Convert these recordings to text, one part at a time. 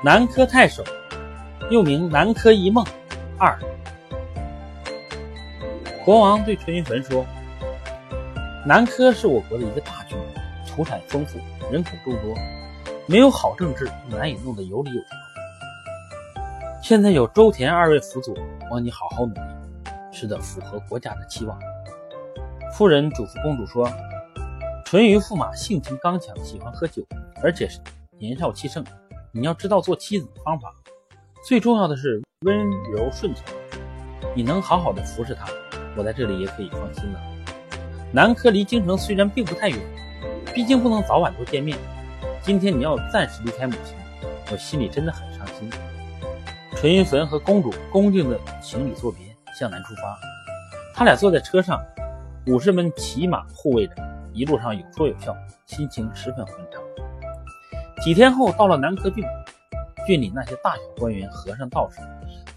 南柯太守，又名南柯一梦二。国王对淳于棼说：“南柯是我国的一个大郡，土产丰富，人口众多，没有好政治，难以弄得有理有条。现在有周田二位辅佐，望你好好努力，使得符合国家的期望。”夫人嘱咐公主说：“淳于驸马性情刚强，喜欢喝酒，而且年少气盛。”你要知道做妻子的方法，最重要的是温柔顺从。你能好好的服侍他，我在这里也可以放心了。南柯离京城虽然并不太远，毕竟不能早晚都见面。今天你要暂时离开母亲，我心里真的很伤心。淳于棼和公主恭敬的行礼作别，向南出发。他俩坐在车上，武士们骑马护卫着，一路上有说有笑，心情十分欢畅。几天后，到了南柯郡，郡里那些大小官员、和尚、道士、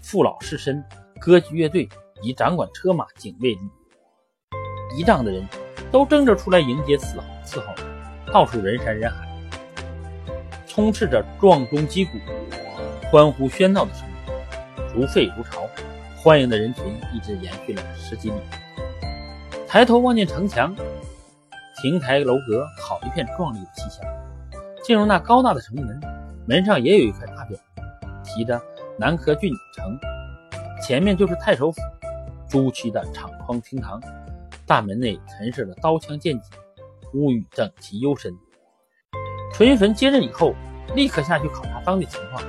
父老士绅、歌剧乐队以及掌管车马、警卫仪仗的人，都争着出来迎接伺候伺候，到处人山人海，充斥着撞钟击鼓、欢呼喧闹的声音，如沸如潮。欢迎的人群一直延续了十几里。抬头望见城墙、亭台楼阁，好一片壮丽的气象。进入那高大的城门，门上也有一块大匾，提着“南柯郡城”，前面就是太守府，朱漆的敞窗厅堂，大门内陈设着刀枪剑戟，屋宇整齐幽深。淳于棼接任以后，立刻下去考察当地情况，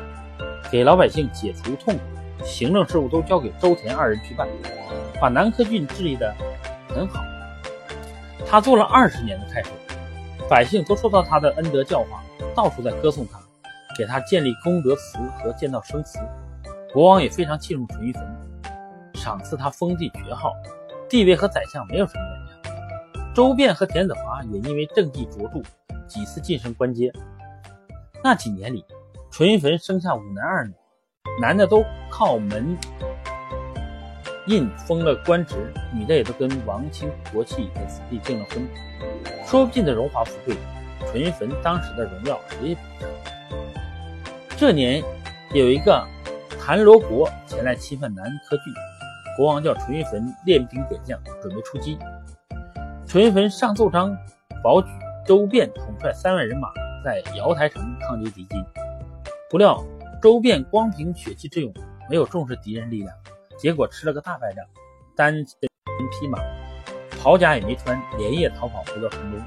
给老百姓解除痛苦，行政事务都交给周田二人去办，把南柯郡治理得很好。他做了二十年的太守。百姓都受到他的恩德教化，到处在歌颂他，给他建立功德祠和建造生祠。国王也非常器重淳于棼，赏赐他封地爵号，地位和宰相没有什么两样。周变和田子华也因为政绩卓著，几次晋升官阶。那几年里，淳于棼生下五男二女，男的都靠门印封了官职，女的也都跟王亲国戚的子弟订了婚。说不尽的荣华富贵，淳于棼当时的荣耀谁也比不上。这年，有一个谭罗国前来侵犯南柯郡，国王叫淳于棼练兵点将，准备出击。淳于棼上奏章，保举周变统帅三万人马在瑶台城抗击敌军。不料周变光凭血气之勇，没有重视敌人力量。结果吃了个大败仗，单人匹马，袍甲也没穿，连夜逃跑回到城中。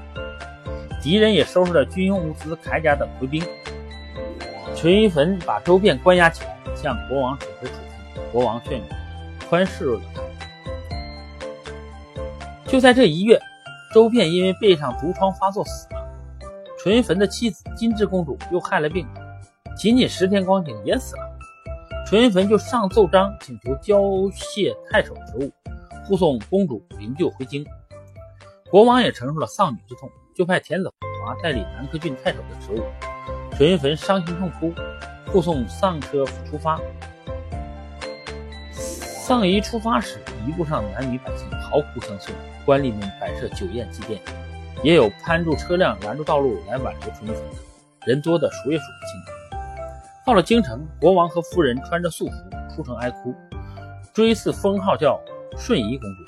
敌人也收拾了军用物资、铠甲等回兵。淳于棼把周变关押起来，向国王主持处分。国王劝宽恕了他。就在这一月，周变因为背上毒疮发作死了。淳于棼的妻子金枝公主又害了病，仅仅十天光景也死了。淳于棼就上奏章请求交卸太守职务，护送公主灵柩回京。国王也承受了丧女之痛，就派田子华代理南柯郡太守的职务。淳于棼伤心痛哭，护送丧车出发。丧仪出发时，一路上男女百姓嚎哭相送，官吏们摆设酒宴祭奠，也有攀住车辆拦住道路来挽留淳于棼，人多的数也数不清。到了京城，国王和夫人穿着素服出城哀哭，追赐封号叫顺仪公主，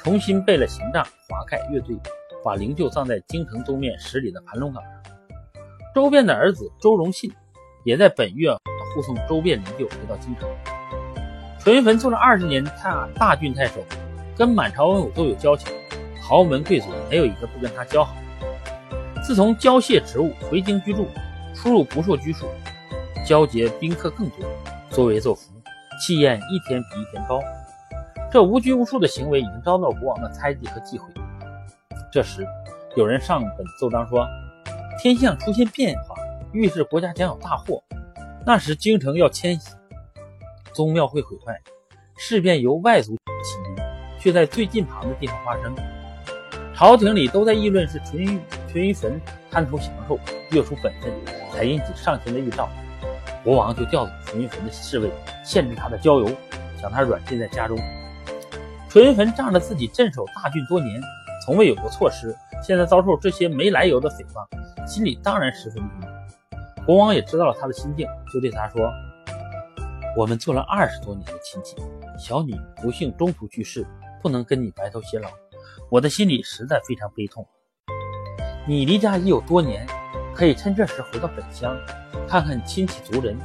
重新备了行帐，华盖乐队，把灵柩葬在京城东面十里的盘龙岗上。周变的儿子周荣信也在本月护送周变灵柩回到京城。淳于棼做了二十年大大郡太守，跟满朝文武都有交情，豪门贵族没有一个不跟他交好。自从交卸职务回京居住，出入不受拘束。交结宾客更多，作威作福，气焰一天比一天高。这无拘无束的行为已经遭到国王的猜忌和忌讳。这时，有人上本奏章说，天象出现变化，预示国家将有大祸。那时京城要迁徙，宗庙会毁坏，事变由外族起因，却在最近旁的地方发生。朝廷里都在议论是淳于淳于棼贪图享受，越出本分，才引起上天的预兆。国王就调走淳于棼的侍卫，限制他的郊游，将他软禁在家中。淳于棼仗着自己镇守大郡多年，从未有过错失，现在遭受这些没来由的诽谤，心里当然十分郁闷。国王也知道了他的心境，就对他说：“我们做了二十多年的亲戚，小女不幸中途去世，不能跟你白头偕老，我的心里实在非常悲痛。你离家已有多年，可以趁这时回到本乡，看看亲戚族人。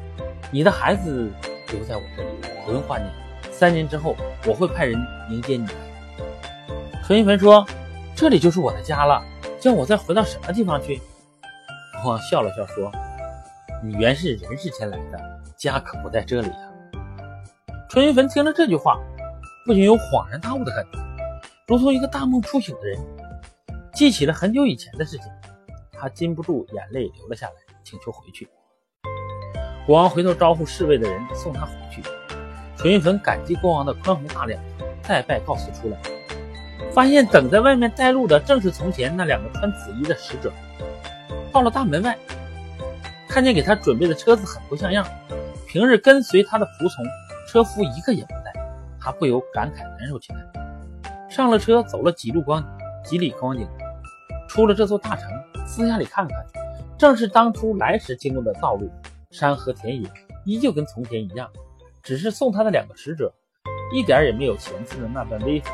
你的孩子留在我这里，不用挂念。三年之后，我会派人迎接你来。”纯云坟说：“这里就是我的家了，叫我再回到什么地方去？”国王笑了笑说。你原是人世间来的，家可不在这里啊！纯云坟听了这句话，不禁有恍然大悟的感觉，如同一个大梦初醒的人，记起了很久以前的事情，他禁不住眼泪流了下来，请求回去。国王回头招呼侍卫的人送他回去。纯云坟感激国王的宽宏大量，再拜告辞出来，发现等在外面带路的正是从前那两个穿紫衣的使者。到了大门外。看见给他准备的车子很不像样，平日跟随他的仆从车夫一个也不带，他不由感慨难受起来。上了车，走了几路光几里光景，出了这座大城，私下里看看，正是当初来时经过的道路，山河田野依旧跟从前一样，只是送他的两个使者，一点也没有前次的那般威风。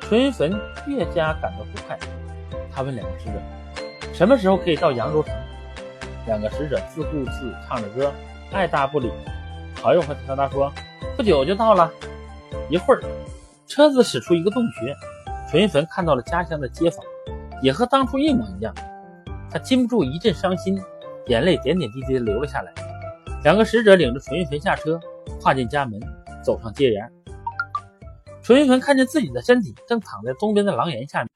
淳云坟越加感到不快，他问两个使者，什么时候可以到扬州城？两个使者自顾自唱着歌，爱答不理。好一会儿，他说：“不久就到了。”一会儿，车子驶出一个洞穴，淳云坟看到了家乡的街坊，也和当初一模一样。他禁不住一阵伤心，眼泪点点滴滴的流了下来。两个使者领着纯云坟下车，跨进家门，走上街沿。纯云坟看见自己的身体正躺在东边的廊檐下面，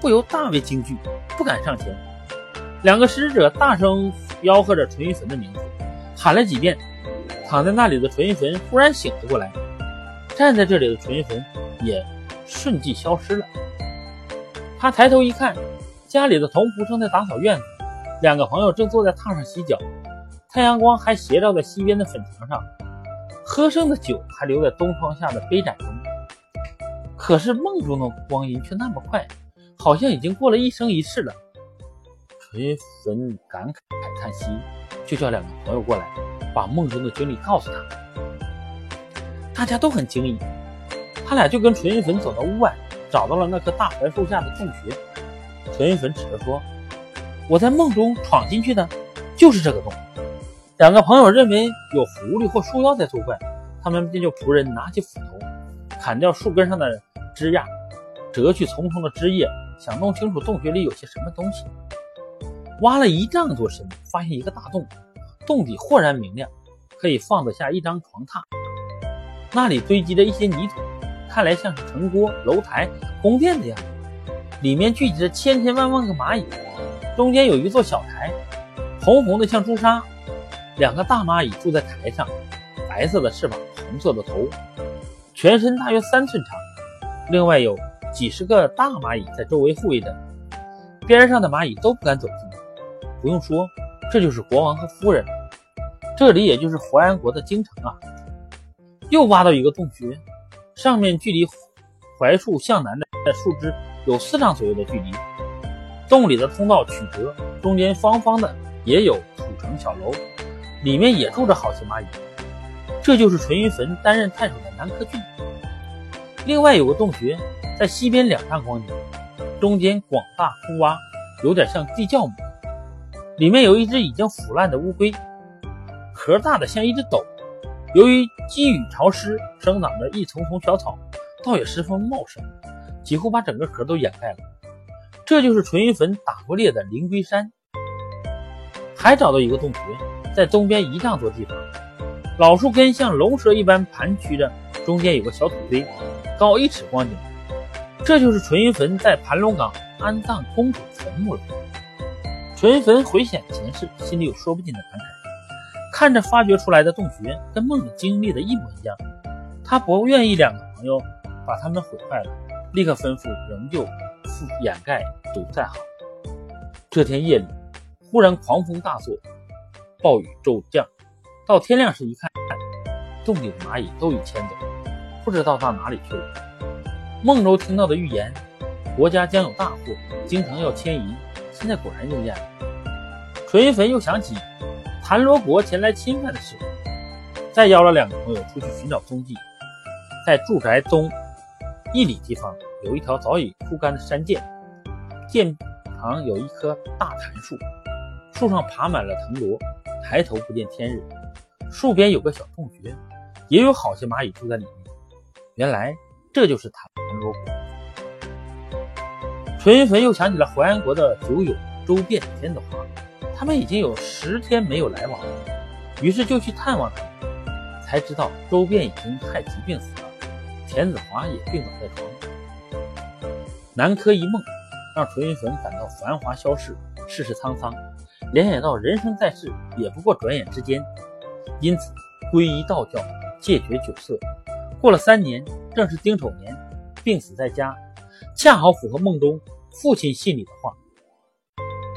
不由大为惊惧，不敢上前。两个使者大声吆喝着纯云坟的名字，喊了几遍，躺在那里的纯云坟忽然醒了过来，站在这里的纯云坟也瞬即消失了。他抬头一看，家里的童仆正在打扫院子，两个朋友正坐在榻上洗脚，太阳光还斜照在西边的粉墙上，喝剩的酒还留在东窗下的杯盏中。可是梦中的光阴却那么快，好像已经过了一生一世了。纯云坟感慨叹息，就叫两个朋友过来，把梦中的经历告诉他。大家都很惊异，他俩就跟纯云坟走到屋外，找到了那棵大槐树下的洞穴。纯云粉指着说：“我在梦中闯进去的，就是这个洞。”两个朋友认为有狐狸或树妖在作怪，他们便叫仆人拿起斧头，砍掉树根上的枝桠，折去丛丛的枝叶，想弄清楚洞穴里有些什么东西。挖了一丈多深，发现一个大洞，洞底豁然明亮，可以放得下一张床榻。那里堆积着一些泥土，看来像是城郭、楼台、宫殿的样子。里面聚集着千千万万个蚂蚁，中间有一座小台，红红的像朱砂。两个大蚂蚁住在台上，白色的翅膀，红色的头，全身大约三寸长。另外有几十个大蚂蚁在周围护卫着，边上的蚂蚁都不敢走近。不用说，这就是国王和夫人，这里也就是淮安国的京城啊。又挖到一个洞穴，上面距离槐树向南的树枝有四丈左右的距离。洞里的通道曲折，中间方方的也有土城小楼，里面也住着好些蚂蚁。这就是纯云坟担任太守的南柯郡。另外有个洞穴，在西边两丈光景，中间广大空洼，有点像地窖。里面有一只已经腐烂的乌龟，壳大的像一只斗。由于积雨潮湿，生长着一丛丛小草，倒也十分茂盛，几乎把整个壳都掩盖了。这就是纯云坟打过猎的灵龟山。还找到一个洞穴，在东边一丈多地方，老树根像龙蛇一般盘曲着，中间有个小土堆，高一尺光景。这就是纯云坟在盘龙岗安葬公主坟墓了。纯云坟回想前世，心里有说不尽的感慨。看着发掘出来的洞穴，跟梦里经历的一模一样，他不愿意两个朋友把他们毁坏了，立刻吩咐仍旧覆掩盖堵塞好。这天夜里，忽然狂风大作，暴雨骤降。到天亮时一看，洞里的蚂蚁都已迁走，不知道到哪里去了。梦中听到的预言，国家将有大祸，京城要迁移。现在果然应验了。淳于棼又想起谭罗国前来侵犯的事，再邀了两个朋友出去寻找踪迹。在住宅东一里地方，有一条早已枯干的山涧，涧旁有一棵大檀树，树上爬满了藤萝，抬头不见天日。树边有个小洞穴，也有好些蚂蚁住在里面。原来这就是谭罗国。淳于棼又想起了淮安国的酒友周变、天的话。他们已经有十天没有来往了，于是就去探望他，才知道周变已经害疾病死了，田子华也病倒在床。南柯一梦，让淳于棼感到繁华消逝，世事沧桑，联想到人生在世也不过转眼之间，因此皈依道教，戒绝酒色。过了三年，正是丁丑年，病死在家，恰好符合梦中父亲信里的话。